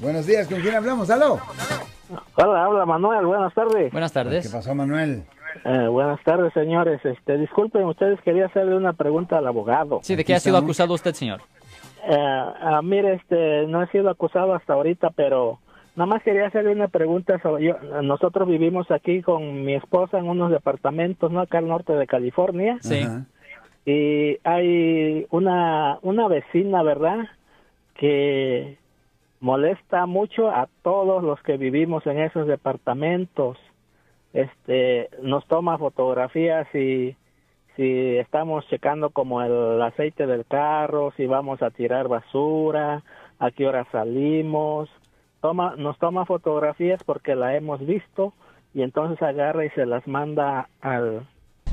Buenos días, ¿con quién hablamos? ¡Aló! Hola, habla Manuel, buenas tardes. Buenas tardes. ¿Qué pasó, Manuel? Eh, buenas tardes, señores. Este, disculpen, ustedes quería hacerle una pregunta al abogado. Sí, ¿de qué ha sido acusado usted, señor? Eh, ah, mire, este, no he sido acusado hasta ahorita, pero nada más quería hacerle una pregunta. Sobre, yo, nosotros vivimos aquí con mi esposa en unos departamentos, ¿no? Acá al norte de California. Sí. Ajá. Y hay una, una vecina, ¿verdad? Que molesta mucho a todos los que vivimos en esos departamentos. Este, nos toma fotografías y si estamos checando como el aceite del carro, si vamos a tirar basura, a qué hora salimos. Toma, nos toma fotografías porque la hemos visto y entonces agarra y se las manda al,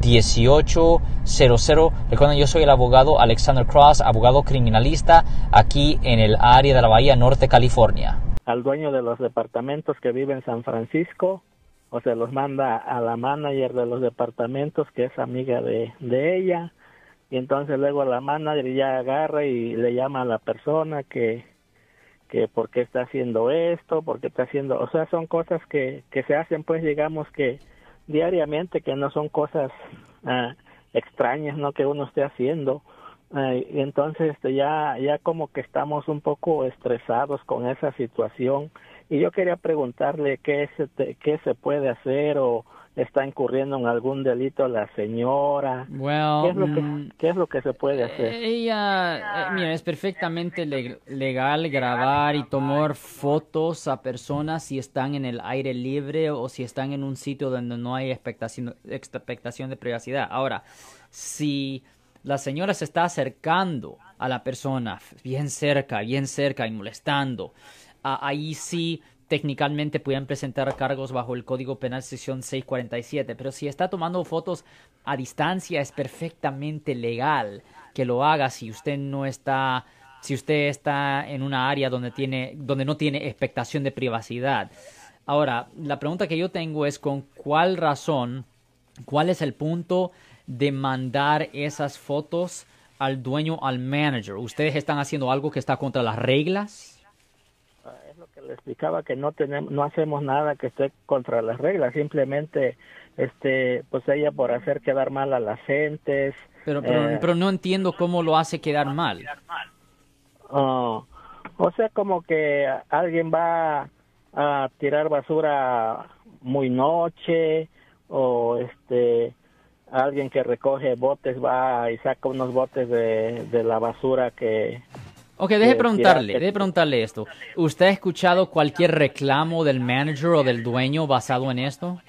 1-800-530-1800. Recuerden, yo soy el abogado Alexander Cross, abogado criminalista aquí en el área de la Bahía Norte, California. al dueño de los departamentos que vive en San Francisco o se los manda a la manager de los departamentos que es amiga de, de ella y entonces luego la manager ya agarra y le llama a la persona que que por qué está haciendo esto, por qué está haciendo, o sea, son cosas que, que se hacen pues digamos que diariamente, que no son cosas ah, extrañas, ¿no? Que uno esté haciendo. Y entonces este, ya, ya como que estamos un poco estresados con esa situación y yo quería preguntarle qué se, qué se puede hacer o está incurriendo en algún delito la señora. Well, ¿Qué es lo que, mm, qué es lo que se puede hacer? Ella, eh, mira, es perfectamente leg- legal grabar y tomar fotos a personas si están en el aire libre o si están en un sitio donde no hay expectación, expectación de privacidad. Ahora, si la señora se está acercando a la persona bien cerca, bien cerca y molestando, ahí sí técnicamente pueden presentar cargos bajo el Código Penal sección 647, pero si está tomando fotos a distancia es perfectamente legal que lo haga si usted no está si usted está en una área donde tiene donde no tiene expectación de privacidad. Ahora, la pregunta que yo tengo es con cuál razón, cuál es el punto de mandar esas fotos al dueño, al manager. ¿Ustedes están haciendo algo que está contra las reglas? Que le explicaba que no tenemos no hacemos nada que esté contra las reglas simplemente este pues ella por hacer quedar mal a las gentes Pero, pero, eh, pero no entiendo cómo lo hace quedar mal. oh, o sea como que alguien va a tirar basura muy noche o este alguien que recoge botes va y saca unos botes de, de la basura que Ok, deje que preguntarle, deje preguntarle esto. ¿Usted ha escuchado cualquier reclamo del manager o del dueño basado en esto?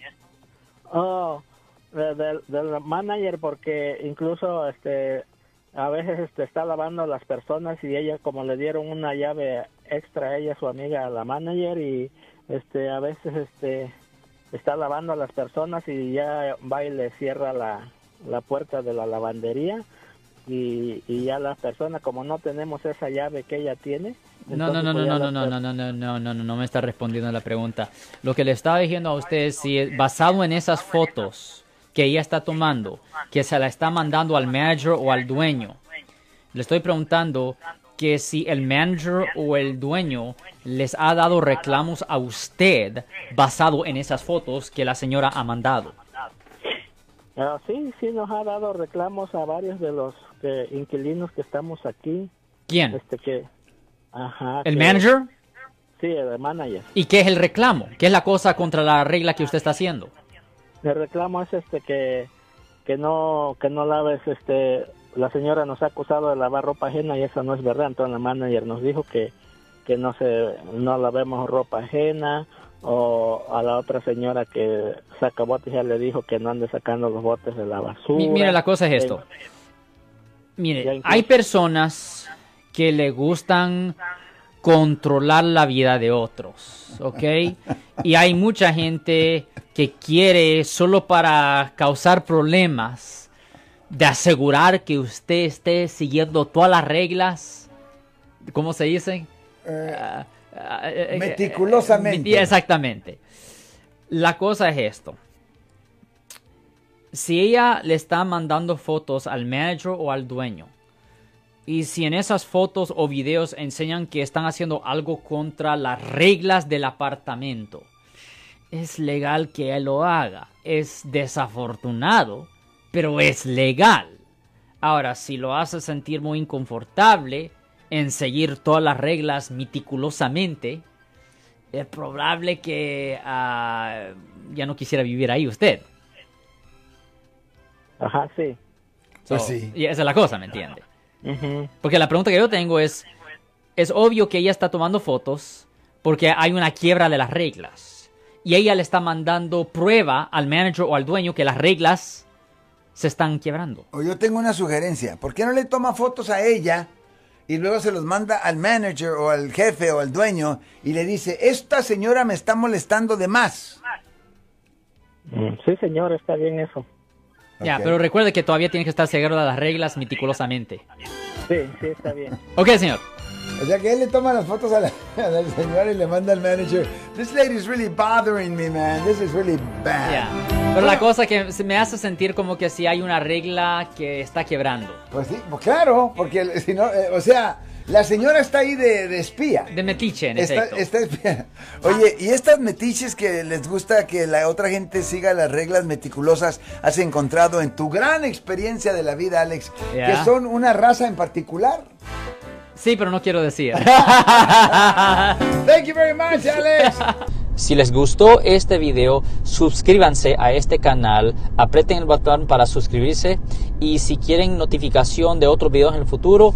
Oh, de- del, del manager porque incluso este a veces este está lavando a las personas y ella como le dieron una llave extra a ella su amiga a la manager y este a veces este está lavando a las personas y ya va y le cierra la, la puerta de la lavandería y, y ya la persona como no tenemos esa llave que ella tiene No, no, no, no, no, las no, per- no, no, no, no, no, no, no me está respondiendo la pregunta. Lo que le estaba diciendo a usted es si es basado en esas fotos que ella está tomando, que se la está mandando al manager o al dueño. Le estoy preguntando que si el manager o el dueño les ha dado reclamos a usted basado en esas fotos que la señora ha mandado. Ah, sí, sí nos ha dado reclamos a varios de los que- inquilinos que estamos aquí. ¿Quién? Este que, ajá. ¿El que- manager? Sí, el manager. ¿Y qué es el reclamo? ¿Qué es la cosa contra la regla que usted está haciendo? El reclamo es este que que no que no laves este la señora nos ha acusado de lavar ropa ajena y eso no es verdad. Entonces el manager nos dijo que que no se no lavemos ropa ajena o a la otra señora que saca botes ya le dijo que no ande sacando los botes de la basura. Mi- mire, la cosa es Eh, esto. Mire, hay personas que le gustan controlar la vida de otros, ¿ok? Y hay mucha gente que quiere solo para causar problemas de asegurar que usted esté siguiendo todas las reglas, ¿cómo se dice? Eh, Ah, ah, eh, eh, Meticulosamente. exactamente. La cosa es esto. Si ella le está mandando fotos al manager o al dueño, y si en esas fotos o videos enseñan que están haciendo algo contra las reglas del apartamento, es legal que él lo haga. Es desafortunado, pero es legal. Ahora, si lo hace sentir muy inconfortable en seguir todas las reglas meticulosamente, es probable que ah, ya no quisiera vivir ahí usted. Ajá, sí. Pues So, sí. Y esa es la cosa, ¿me entiende? Ujú. Porque la pregunta que yo tengo es, es obvio que ella está tomando fotos porque hay una quiebra de las reglas. Y ella le está mandando prueba al manager o al dueño que las reglas se están quebrando. O yo tengo una sugerencia. ¿Por qué no le toma fotos a ella y luego se los manda al manager o al jefe o al dueño y le dice, esta señora me está molestando de más? Mm, Sí, señor, está bien eso. Ya, Ok. pero recuerde que todavía tiene que estar seguro de las reglas meticulosamente. Sí, sí, está bien. Ok, señor. O sea que él le toma las fotos a la, a la señora y le manda al manager, this lady's really bothering me, man. This is really bad. Ya. Pero la cosa que se me hace sentir como que si hay una regla que está quebrando. Pues sí, pues claro, porque si no, eh, o sea, la señora está ahí de, de espía. De metiche, en Está, efecto. está espía. Oye, ¿y estas metiches que les gusta que la otra gente siga las reglas meticulosas has encontrado en tu gran experiencia de la vida, Alex? Ya. Que son una raza en particular. Sí, pero no quiero decir. Thank you very much, Alex. Si les gustó este video, suscríbanse a este canal, aprieten el botón para suscribirse y si quieren notificación de otros videos en el futuro,